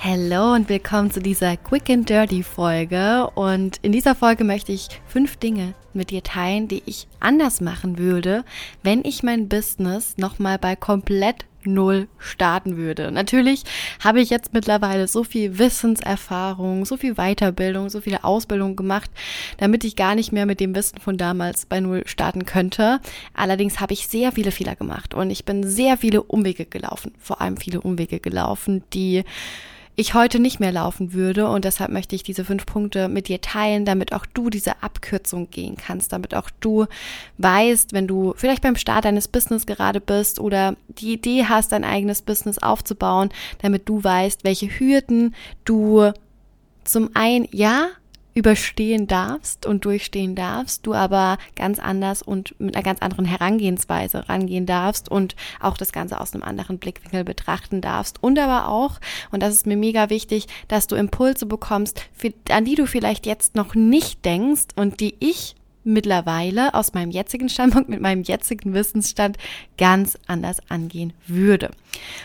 Hallo und willkommen zu dieser Quick and Dirty Folge. Und in dieser Folge möchte ich fünf Dinge mit dir teilen, die ich anders machen würde, wenn ich mein Business nochmal bei komplett null starten würde. Natürlich habe ich jetzt mittlerweile so viel Wissenserfahrung, so viel Weiterbildung, so viele Ausbildung gemacht, damit ich gar nicht mehr mit dem Wissen von damals bei null starten könnte. Allerdings habe ich sehr viele Fehler gemacht und ich bin sehr viele Umwege gelaufen, vor allem viele Umwege gelaufen, die ich heute nicht mehr laufen würde. Und deshalb möchte ich diese fünf Punkte mit dir teilen, damit auch du diese Abkürzung gehen kannst, damit auch du weißt, wenn du vielleicht beim Start deines Business gerade bist oder die Idee hast, dein eigenes Business aufzubauen, damit du weißt, welche Hürden du zum einen, ja, überstehen darfst und durchstehen darfst, du aber ganz anders und mit einer ganz anderen Herangehensweise rangehen darfst und auch das Ganze aus einem anderen Blickwinkel betrachten darfst. Und aber auch, und das ist mir mega wichtig, dass du Impulse bekommst, für, an die du vielleicht jetzt noch nicht denkst und die ich mittlerweile aus meinem jetzigen Standpunkt, mit meinem jetzigen Wissensstand ganz anders angehen würde.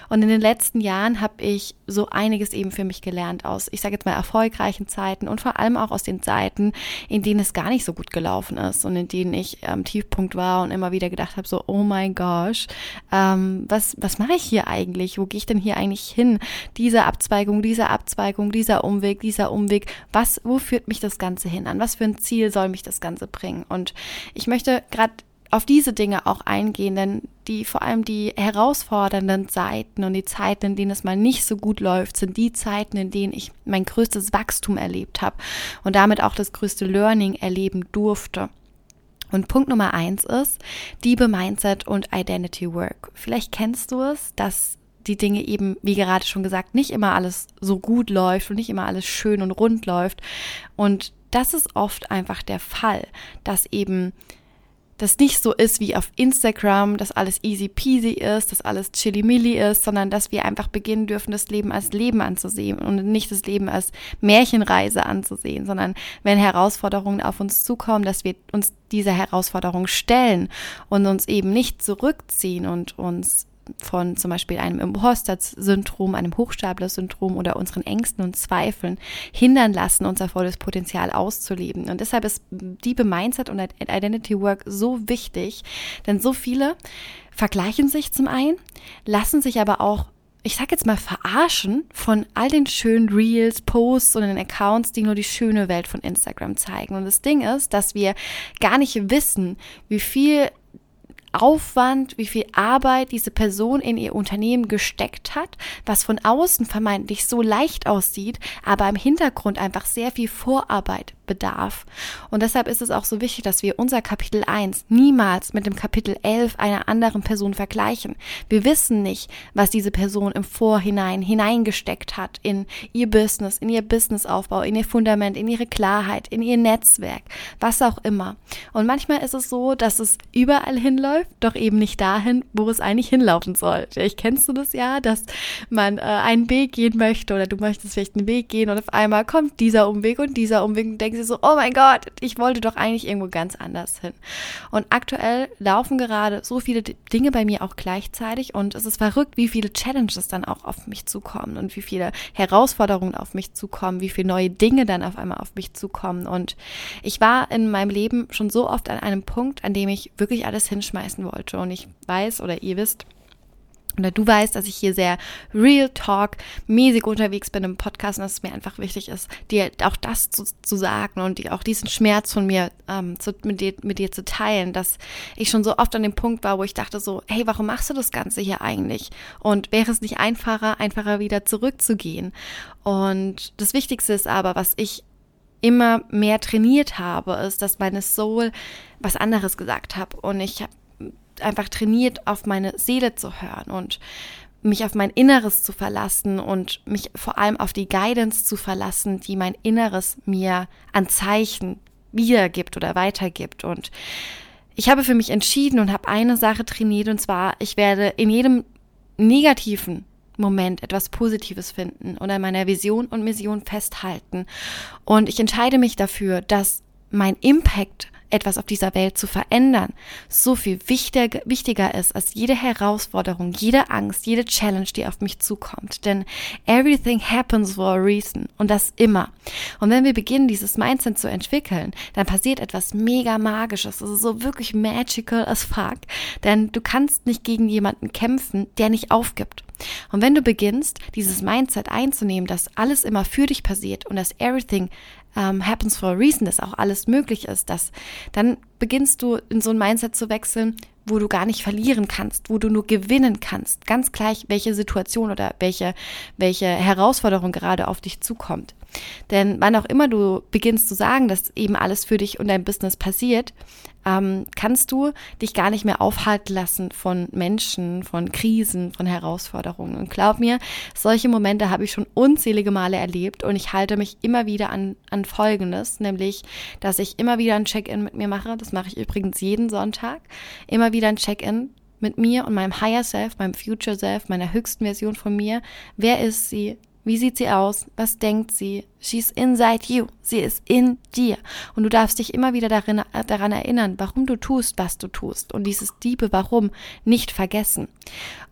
Und in den letzten Jahren habe ich so einiges eben für mich gelernt aus, ich sage jetzt mal, erfolgreichen Zeiten und vor allem auch aus den Zeiten, in denen es gar nicht so gut gelaufen ist und in denen ich am Tiefpunkt war und immer wieder gedacht habe, so, oh mein gosh, ähm, was, was mache ich hier eigentlich? Wo gehe ich denn hier eigentlich hin? Diese Abzweigung, diese Abzweigung, dieser Umweg, dieser Umweg, was, wo führt mich das Ganze hin? An was für ein Ziel soll mich das Ganze bringen? Und ich möchte gerade auf diese Dinge auch eingehen, denn die vor allem die herausfordernden Zeiten und die Zeiten, in denen es mal nicht so gut läuft, sind die Zeiten, in denen ich mein größtes Wachstum erlebt habe und damit auch das größte Learning erleben durfte. Und Punkt Nummer eins ist Diebe Mindset und Identity Work. Vielleicht kennst du es, dass die Dinge eben, wie gerade schon gesagt, nicht immer alles so gut läuft und nicht immer alles schön und rund läuft. Und das ist oft einfach der Fall, dass eben das nicht so ist wie auf Instagram, dass alles easy peasy ist, dass alles chili ist, sondern dass wir einfach beginnen dürfen, das Leben als Leben anzusehen und nicht das Leben als Märchenreise anzusehen, sondern wenn Herausforderungen auf uns zukommen, dass wir uns dieser Herausforderung stellen und uns eben nicht zurückziehen und uns von zum Beispiel einem Imposter-Syndrom, einem Hochstapler-Syndrom oder unseren Ängsten und Zweifeln hindern lassen, unser volles Potenzial auszuleben. Und deshalb ist Diebe Mindset und Identity Work so wichtig, denn so viele vergleichen sich zum einen, lassen sich aber auch ich sag jetzt mal, verarschen von all den schönen Reels, Posts und den Accounts, die nur die schöne Welt von Instagram zeigen. Und das Ding ist, dass wir gar nicht wissen, wie viel Aufwand, wie viel Arbeit diese Person in ihr Unternehmen gesteckt hat, was von außen vermeintlich so leicht aussieht, aber im Hintergrund einfach sehr viel Vorarbeit bedarf. Und deshalb ist es auch so wichtig, dass wir unser Kapitel 1 niemals mit dem Kapitel 11 einer anderen Person vergleichen. Wir wissen nicht, was diese Person im Vorhinein hineingesteckt hat in ihr Business, in ihr Businessaufbau, in ihr Fundament, in ihre Klarheit, in ihr Netzwerk, was auch immer. Und manchmal ist es so, dass es überall hinläuft, doch eben nicht dahin, wo es eigentlich hinlaufen soll. Vielleicht kennst du das ja, dass man äh, einen Weg gehen möchte oder du möchtest vielleicht einen Weg gehen und auf einmal kommt dieser Umweg und dieser Umweg und denkst, denken sie so, oh mein Gott, ich wollte doch eigentlich irgendwo ganz anders hin. Und aktuell laufen gerade so viele Dinge bei mir auch gleichzeitig und es ist verrückt, wie viele Challenges dann auch auf mich zukommen und wie viele Herausforderungen auf mich zukommen, wie viele neue Dinge dann auf einmal auf mich zukommen. Und ich war in meinem Leben schon so oft an einem Punkt, an dem ich wirklich alles hinschmeißen wollte. Und ich weiß oder ihr wisst, oder du weißt, dass ich hier sehr Real Talk mäßig unterwegs bin im Podcast und dass es mir einfach wichtig ist, dir auch das zu, zu sagen und dir auch diesen Schmerz von mir ähm, zu, mit, dir, mit dir zu teilen, dass ich schon so oft an dem Punkt war, wo ich dachte so, hey, warum machst du das Ganze hier eigentlich? Und wäre es nicht einfacher, einfacher wieder zurückzugehen? Und das Wichtigste ist aber, was ich immer mehr trainiert habe, ist, dass meine Soul was anderes gesagt habe und ich habe einfach trainiert, auf meine Seele zu hören. Und mich auf mein Inneres zu verlassen und mich vor allem auf die Guidance zu verlassen, die mein Inneres mir an Zeichen wiedergibt oder weitergibt. Und ich habe für mich entschieden und habe eine Sache trainiert und zwar, ich werde in jedem negativen Moment etwas Positives finden und an meiner Vision und Mission festhalten. Und ich entscheide mich dafür, dass mein Impact etwas auf dieser Welt zu verändern, so viel wichtiger, wichtiger ist als jede Herausforderung, jede Angst, jede Challenge, die auf mich zukommt. Denn everything happens for a reason und das immer. Und wenn wir beginnen, dieses Mindset zu entwickeln, dann passiert etwas mega magisches. Das ist so wirklich magical as fuck. Denn du kannst nicht gegen jemanden kämpfen, der nicht aufgibt. Und wenn du beginnst, dieses Mindset einzunehmen, dass alles immer für dich passiert und dass everything um, happens for a reason, dass auch alles möglich ist, dass dann beginnst du in so ein Mindset zu wechseln, wo du gar nicht verlieren kannst, wo du nur gewinnen kannst, ganz gleich, welche Situation oder welche, welche Herausforderung gerade auf dich zukommt. Denn wann auch immer du beginnst zu sagen, dass eben alles für dich und dein Business passiert, ähm, kannst du dich gar nicht mehr aufhalten lassen von Menschen, von Krisen, von Herausforderungen. Und glaub mir, solche Momente habe ich schon unzählige Male erlebt und ich halte mich immer wieder an, an Folgendes, nämlich, dass ich immer wieder ein Check-in mit mir mache. Das mache ich übrigens jeden Sonntag. Immer wieder ein Check-in mit mir und meinem Higher Self, meinem Future Self, meiner höchsten Version von mir. Wer ist sie? Wie sieht sie aus? Was denkt sie? She's inside you. Sie ist in dir. Und du darfst dich immer wieder darin, äh, daran erinnern, warum du tust, was du tust. Und dieses diebe Warum nicht vergessen.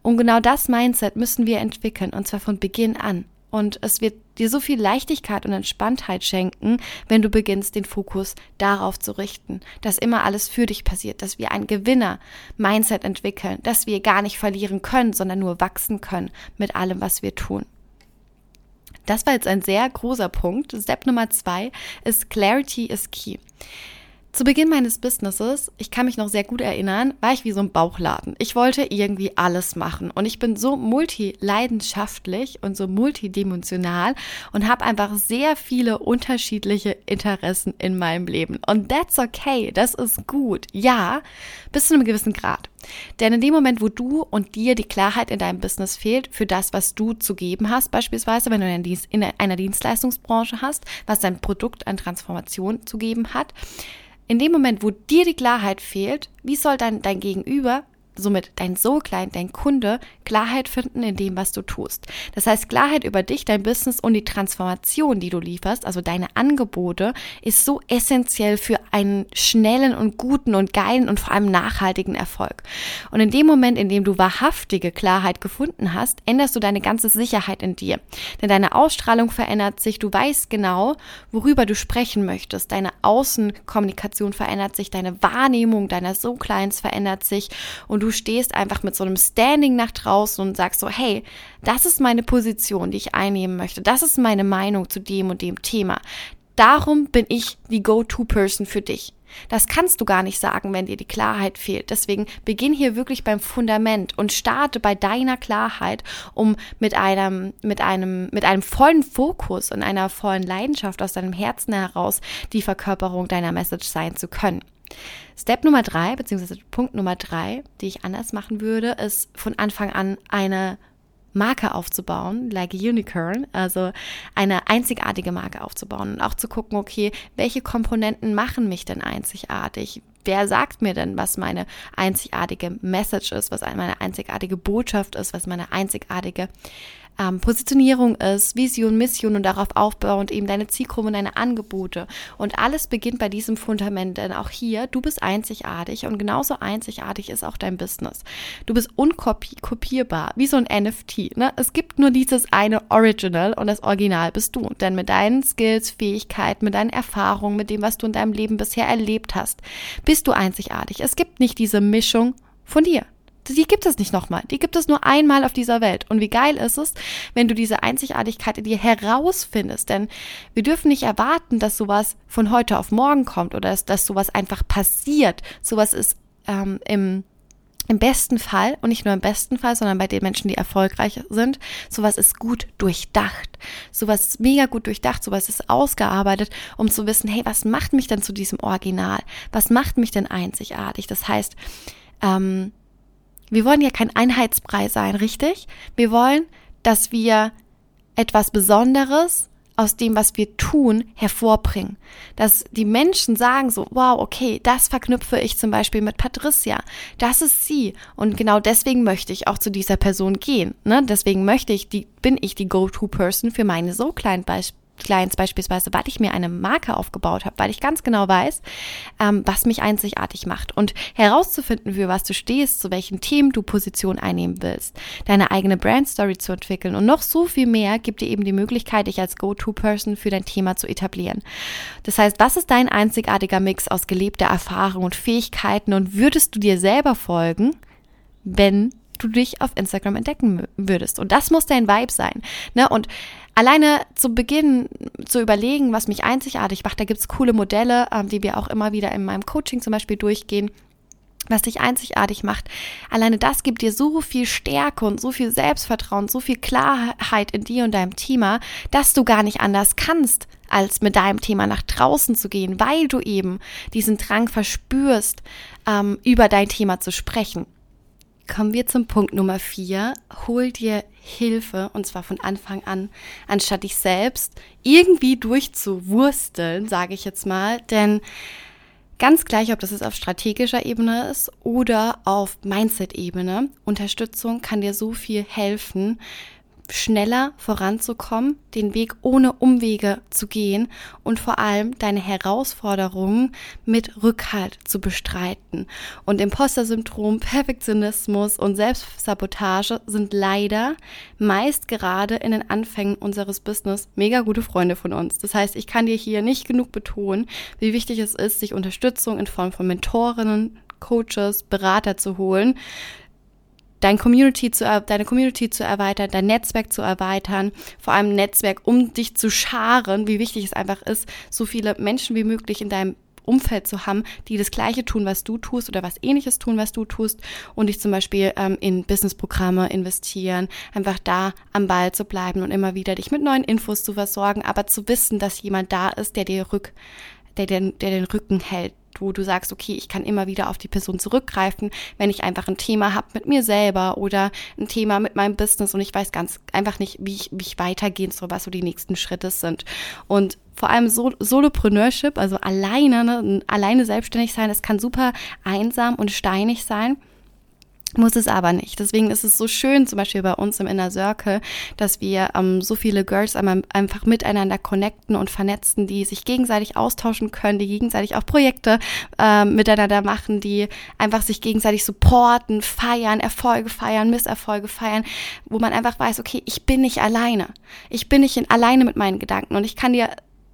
Und genau das Mindset müssen wir entwickeln. Und zwar von Beginn an. Und es wird dir so viel Leichtigkeit und Entspanntheit schenken, wenn du beginnst, den Fokus darauf zu richten, dass immer alles für dich passiert, dass wir ein Gewinner-Mindset entwickeln, dass wir gar nicht verlieren können, sondern nur wachsen können mit allem, was wir tun. Das war jetzt ein sehr großer Punkt. Step Nummer zwei ist Clarity is Key. Zu Beginn meines Businesses, ich kann mich noch sehr gut erinnern, war ich wie so ein Bauchladen. Ich wollte irgendwie alles machen und ich bin so multileidenschaftlich und so multidimensional und habe einfach sehr viele unterschiedliche Interessen in meinem Leben. Und that's okay, das ist gut. Ja, bis zu einem gewissen Grad. Denn in dem Moment, wo du und dir die Klarheit in deinem Business fehlt für das, was du zu geben hast, beispielsweise wenn du in einer Dienstleistungsbranche hast, was dein Produkt an Transformation zu geben hat, in dem Moment, wo dir die Klarheit fehlt, wie soll dann dein Gegenüber somit dein Soul-Client, dein Kunde, Klarheit finden in dem, was du tust. Das heißt, Klarheit über dich, dein Business und die Transformation, die du lieferst, also deine Angebote, ist so essentiell für einen schnellen und guten und geilen und vor allem nachhaltigen Erfolg. Und in dem Moment, in dem du wahrhaftige Klarheit gefunden hast, änderst du deine ganze Sicherheit in dir. Denn deine Ausstrahlung verändert sich, du weißt genau, worüber du sprechen möchtest. Deine Außenkommunikation verändert sich, deine Wahrnehmung deiner Soul-Clients verändert sich und du stehst einfach mit so einem Standing nach draußen und sagst so, hey, das ist meine Position, die ich einnehmen möchte. Das ist meine Meinung zu dem und dem Thema. Darum bin ich die Go-To-Person für dich. Das kannst du gar nicht sagen, wenn dir die Klarheit fehlt. Deswegen beginn hier wirklich beim Fundament und starte bei deiner Klarheit, um mit einem, mit einem, mit einem vollen Fokus und einer vollen Leidenschaft aus deinem Herzen heraus die Verkörperung deiner Message sein zu können. Step Nummer drei, beziehungsweise Punkt Nummer drei, die ich anders machen würde, ist von Anfang an eine Marke aufzubauen, like a unicorn, also eine einzigartige Marke aufzubauen und auch zu gucken, okay, welche Komponenten machen mich denn einzigartig? Wer sagt mir denn, was meine einzigartige Message ist, was meine einzigartige Botschaft ist, was meine einzigartige ähm, Positionierung ist, Vision, Mission und darauf aufbauend eben deine Zielgruppe und deine Angebote. Und alles beginnt bei diesem Fundament, denn auch hier, du bist einzigartig und genauso einzigartig ist auch dein Business. Du bist unkopierbar, wie so ein NFT. Ne? Es gibt nur dieses eine Original und das Original bist du. Denn mit deinen Skills, Fähigkeiten, mit deinen Erfahrungen, mit dem, was du in deinem Leben bisher erlebt hast, bist du einzigartig. Es gibt nicht diese Mischung von dir die gibt es nicht nochmal. Die gibt es nur einmal auf dieser Welt. Und wie geil ist es, wenn du diese Einzigartigkeit in dir herausfindest? Denn wir dürfen nicht erwarten, dass sowas von heute auf morgen kommt oder dass, dass sowas einfach passiert. Sowas ist ähm, im im besten Fall, und nicht nur im besten Fall, sondern bei den Menschen, die erfolgreich sind, sowas ist gut durchdacht. Sowas ist mega gut durchdacht, sowas ist ausgearbeitet, um zu wissen, hey, was macht mich denn zu diesem Original? Was macht mich denn einzigartig? Das heißt, ähm, wir wollen ja kein Einheitsbrei sein, richtig? Wir wollen, dass wir etwas Besonderes aus dem, was wir tun, hervorbringen. Dass die Menschen sagen so, wow, okay, das verknüpfe ich zum Beispiel mit Patricia. Das ist sie. Und genau deswegen möchte ich auch zu dieser Person gehen. Ne? Deswegen möchte ich die, bin ich die Go-To-Person für meine so kleinen Beispiele Clients beispielsweise, weil ich mir eine Marke aufgebaut habe, weil ich ganz genau weiß, ähm, was mich einzigartig macht. Und herauszufinden, für was du stehst, zu welchen Themen du Position einnehmen willst, deine eigene Brandstory zu entwickeln und noch so viel mehr gibt dir eben die Möglichkeit, dich als Go-To-Person für dein Thema zu etablieren. Das heißt, was ist dein einzigartiger Mix aus gelebter Erfahrung und Fähigkeiten und würdest du dir selber folgen, wenn du dich auf Instagram entdecken würdest. Und das muss dein Vibe sein. Ne? Und alleine zu Beginn zu überlegen, was mich einzigartig macht, da gibt es coole Modelle, ähm, die wir auch immer wieder in meinem Coaching zum Beispiel durchgehen was dich einzigartig macht. Alleine das gibt dir so viel Stärke und so viel Selbstvertrauen, so viel Klarheit in dir und deinem Thema, dass du gar nicht anders kannst, als mit deinem Thema nach draußen zu gehen, weil du eben diesen Drang verspürst, ähm, über dein Thema zu sprechen. Kommen wir zum Punkt Nummer vier. Hol dir Hilfe und zwar von Anfang an, anstatt dich selbst irgendwie durchzuwursteln, sage ich jetzt mal. Denn ganz gleich, ob das jetzt auf strategischer Ebene ist oder auf Mindset-Ebene, Unterstützung kann dir so viel helfen, schneller voranzukommen, den Weg ohne Umwege zu gehen und vor allem deine Herausforderungen mit Rückhalt zu bestreiten. Und Imposter-Syndrom, Perfektionismus und Selbstsabotage sind leider meist gerade in den Anfängen unseres Business mega gute Freunde von uns. Das heißt, ich kann dir hier nicht genug betonen, wie wichtig es ist, sich Unterstützung in Form von Mentorinnen, Coaches, Berater zu holen, dein Community zu, deine Community zu erweitern, dein Netzwerk zu erweitern, vor allem Netzwerk, um dich zu scharen, wie wichtig es einfach ist, so viele Menschen wie möglich in deinem Umfeld zu haben, die das Gleiche tun, was du tust oder was Ähnliches tun, was du tust und dich zum Beispiel ähm, in Businessprogramme investieren, einfach da am Ball zu bleiben und immer wieder dich mit neuen Infos zu versorgen, aber zu wissen, dass jemand da ist, der dir rück, der, der, der den Rücken hält, wo du sagst, okay, ich kann immer wieder auf die Person zurückgreifen, wenn ich einfach ein Thema habe mit mir selber oder ein Thema mit meinem Business und ich weiß ganz einfach nicht, wie ich, wie ich weitergehen soll, was so die nächsten Schritte sind. Und vor allem Sol Solopreneurship, also alleine, ne, alleine selbstständig sein, das kann super einsam und steinig sein. Muss es aber nicht. Deswegen ist es so schön, zum Beispiel bei uns im Inner Circle, dass wir ähm, so viele Girls einfach miteinander connecten und vernetzen, die sich gegenseitig austauschen können, die gegenseitig auch Projekte ähm, miteinander machen, die einfach sich gegenseitig supporten, feiern, Erfolge feiern, Misserfolge feiern, wo man einfach weiß, okay, ich bin nicht alleine. Ich bin nicht in, alleine mit meinen Gedanken und ich kann dir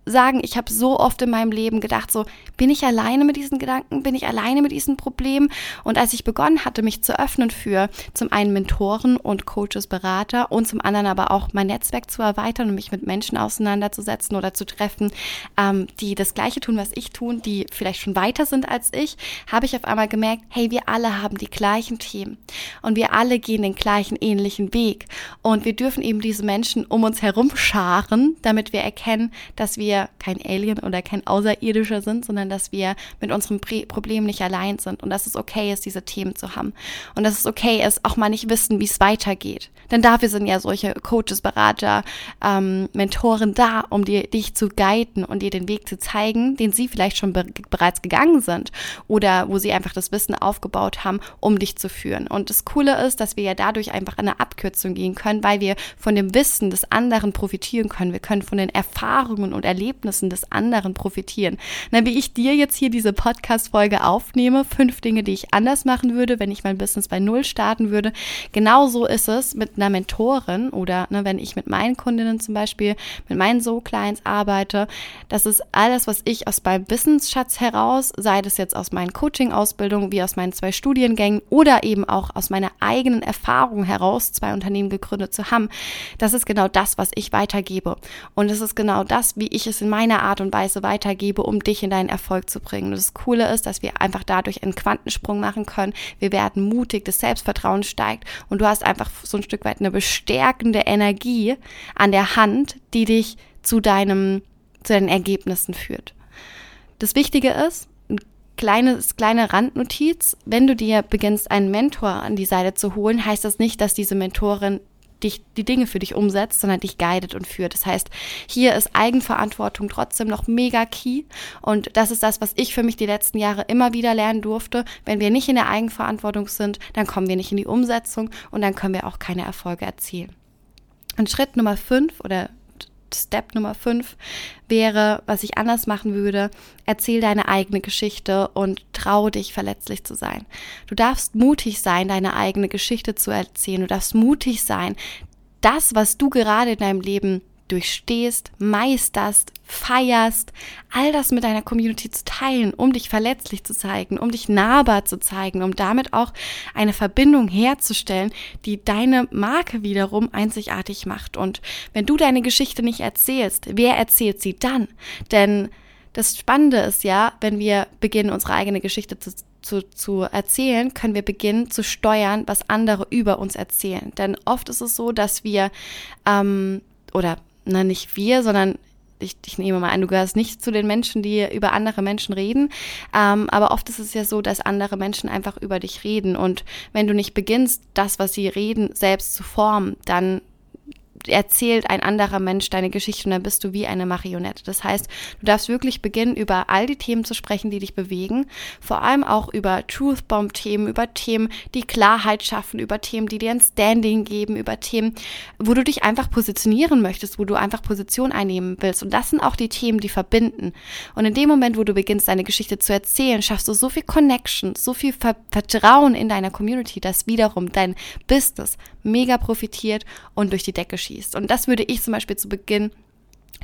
sagen, ich habe so oft in meinem Leben gedacht, so bin ich alleine mit diesen Gedanken, bin ich alleine mit diesen Problemen. Und als ich begonnen hatte, mich zu öffnen für zum einen Mentoren und Coaches, Berater und zum anderen aber auch mein Netzwerk zu erweitern und mich mit Menschen auseinanderzusetzen oder zu treffen, ähm, die das Gleiche tun, was ich tun, die vielleicht schon weiter sind als ich, habe ich auf einmal gemerkt, hey, wir alle haben die gleichen Themen und wir alle gehen den gleichen ähnlichen Weg und wir dürfen eben diese Menschen um uns herum scharen, damit wir erkennen, dass wir wir kein Alien oder kein Außerirdischer sind, sondern dass wir mit unserem Problem nicht allein sind und dass es okay ist, diese Themen zu haben. Und dass es okay ist, auch mal nicht wissen, wie es weitergeht. Denn dafür sind ja solche Coaches, Berater, ähm, Mentoren da, um dir, dich zu guiden und dir den Weg zu zeigen, den sie vielleicht schon be bereits gegangen sind oder wo sie einfach das Wissen aufgebaut haben, um dich zu führen. Und das Coole ist, dass wir ja dadurch einfach eine Abkürzung gehen können, weil wir von dem Wissen des anderen profitieren können. Wir können von den Erfahrungen und Erlebnissen Erlebnissen des anderen profitieren. Na, wie ich dir jetzt hier diese Podcast-Folge aufnehme, fünf Dinge, die ich anders machen würde, wenn ich mein Business bei Null starten würde. Genauso ist es mit einer Mentorin oder ne, wenn ich mit meinen Kundinnen zum Beispiel, mit meinen So-Clients arbeite. Das ist alles, was ich aus meinem Wissensschatz heraus, sei das jetzt aus meinen Coaching-Ausbildungen, wie aus meinen zwei Studiengängen oder eben auch aus meiner eigenen Erfahrung heraus, zwei Unternehmen gegründet zu haben. Das ist genau das, was ich weitergebe. Und es ist genau das, wie ich es es in meiner Art und Weise weitergebe, um dich in deinen Erfolg zu bringen. Und das Coole ist, dass wir einfach dadurch einen Quantensprung machen können. Wir werden mutig, das Selbstvertrauen steigt und du hast einfach so ein Stück weit eine bestärkende Energie an der Hand, die dich zu deinem, zu deinen Ergebnissen führt. Das Wichtige ist, kleines, kleine Randnotiz, wenn du dir beginnst, einen Mentor an die Seite zu holen, heißt das nicht, dass diese Mentorin dich, die Dinge für dich umsetzt, sondern dich guidet und führt. Das heißt, hier ist Eigenverantwortung trotzdem noch mega key. Und das ist das, was ich für mich die letzten Jahre immer wieder lernen durfte. Wenn wir nicht in der Eigenverantwortung sind, dann kommen wir nicht in die Umsetzung und dann können wir auch keine Erfolge erzielen. Und Schritt Nummer fünf oder Step Nummer 5 wäre, was ich anders machen würde, erzähl deine eigene Geschichte und trau dich, verletzlich zu sein. Du darfst mutig sein, deine eigene Geschichte zu erzählen. Du darfst mutig sein, das, was du gerade in deinem Leben durchstehst, meisterst, feierst, all das mit deiner Community zu teilen, um dich verletzlich zu zeigen, um dich nahbar zu zeigen, um damit auch eine Verbindung herzustellen, die deine Marke wiederum einzigartig macht. Und wenn du deine Geschichte nicht erzählst, wer erzählt sie dann? Denn das Spannende ist ja, wenn wir beginnen, unsere eigene Geschichte zu, zu, zu erzählen, können wir beginnen zu steuern, was andere über uns erzählen. Denn oft ist es so, dass wir ähm, oder na nicht wir, sondern ich, ich nehme mal an, du gehörst nicht zu den Menschen, die über andere Menschen reden. Ähm, aber oft ist es ja so, dass andere Menschen einfach über dich reden. Und wenn du nicht beginnst, das, was sie reden, selbst zu formen, dann erzählt ein anderer Mensch deine Geschichte und dann bist du wie eine Marionette. Das heißt, du darfst wirklich beginnen, über all die Themen zu sprechen, die dich bewegen, vor allem auch über Truth-Bomb-Themen, über Themen, die Klarheit schaffen, über Themen, die dir ein Standing geben, über Themen, wo du dich einfach positionieren möchtest, wo du einfach Position einnehmen willst. Und das sind auch die Themen, die verbinden. Und in dem Moment, wo du beginnst, deine Geschichte zu erzählen, schaffst du so viel Connection, so viel Ver Vertrauen in deiner Community, dass wiederum dein Business mega profitiert und durch die Decke schießt. Und das würde ich zum Beispiel zu Beginn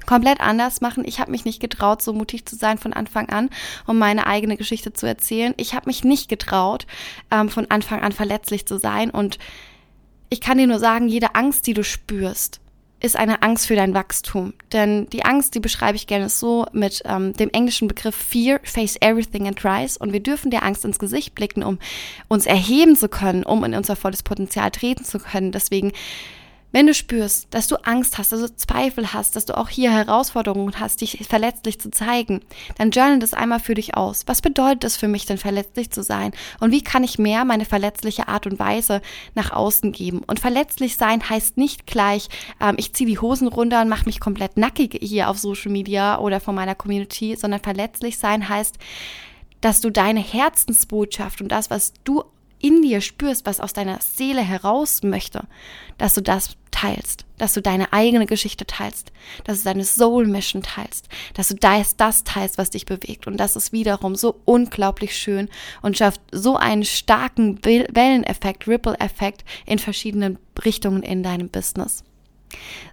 komplett anders machen. Ich habe mich nicht getraut, so mutig zu sein von Anfang an, um meine eigene Geschichte zu erzählen. Ich habe mich nicht getraut, ähm, von Anfang an verletzlich zu sein. Und ich kann dir nur sagen, jede Angst, die du spürst, ist eine Angst für dein Wachstum. Denn die Angst, die beschreibe ich gerne so mit ähm, dem englischen Begriff Fear, face everything and rise. Und wir dürfen der Angst ins Gesicht blicken, um uns erheben zu können, um in unser volles Potenzial treten zu können. Deswegen wenn du spürst, dass du Angst hast, du Zweifel hast, dass du auch hier Herausforderungen hast, dich verletzlich zu zeigen, dann journal das einmal für dich aus. Was bedeutet es für mich denn, verletzlich zu sein? Und wie kann ich mehr meine verletzliche Art und Weise nach außen geben? Und verletzlich sein heißt nicht gleich, ähm, ich ziehe die Hosen runter und mache mich komplett nackig hier auf Social Media oder von meiner Community, sondern verletzlich sein heißt, dass du deine Herzensbotschaft und das, was du in dir spürst, was aus deiner Seele heraus möchte, dass du das teilst, dass du deine eigene Geschichte teilst, dass du deine Soul Mission teilst, dass du das, das teilst, was dich bewegt. Und das ist wiederum so unglaublich schön und schafft so einen starken Welleneffekt, Ripple-Effekt in verschiedenen Richtungen in deinem Business.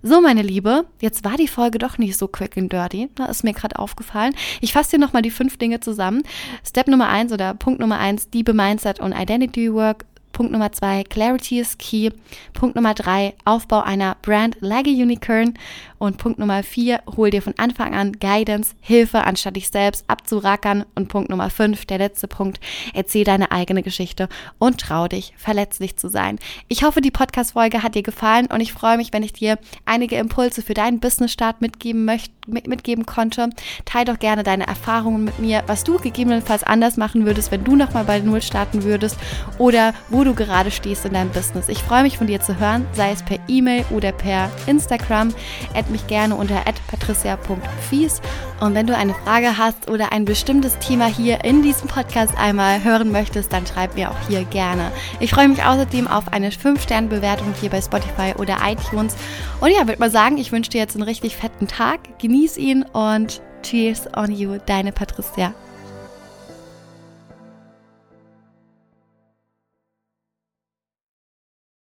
So, meine Liebe, jetzt war die Folge doch nicht so quick and dirty. Da ist mir gerade aufgefallen. Ich fasse dir nochmal die fünf Dinge zusammen. Step Nummer eins oder Punkt Nummer eins, Liebe, Mindset und Identity Work. Punkt Nummer zwei, Clarity is key. Punkt Nummer drei, Aufbau einer Brand a Unicorn. Und Punkt Nummer vier, hol dir von Anfang an Guidance, Hilfe, anstatt dich selbst abzurackern. Und Punkt Nummer fünf, der letzte Punkt, erzähl deine eigene Geschichte und trau dich, verletzlich zu sein. Ich hoffe, die Podcast-Folge hat dir gefallen und ich freue mich, wenn ich dir einige Impulse für deinen Business-Start mitgeben möchte, mitgeben konnte. Teil doch gerne deine Erfahrungen mit mir, was du gegebenenfalls anders machen würdest, wenn du nochmal bei Null starten würdest oder wo du gerade stehst in deinem Business. Ich freue mich von dir zu hören, sei es per E-Mail oder per Instagram. At mich gerne unter patricia.fies. Und wenn du eine Frage hast oder ein bestimmtes Thema hier in diesem Podcast einmal hören möchtest, dann schreib mir auch hier gerne. Ich freue mich außerdem auf eine 5-Sterne-Bewertung hier bei Spotify oder iTunes. Und ja, würde mal sagen, ich wünsche dir jetzt einen richtig fetten Tag. Genieß ihn und cheers on you, deine Patricia.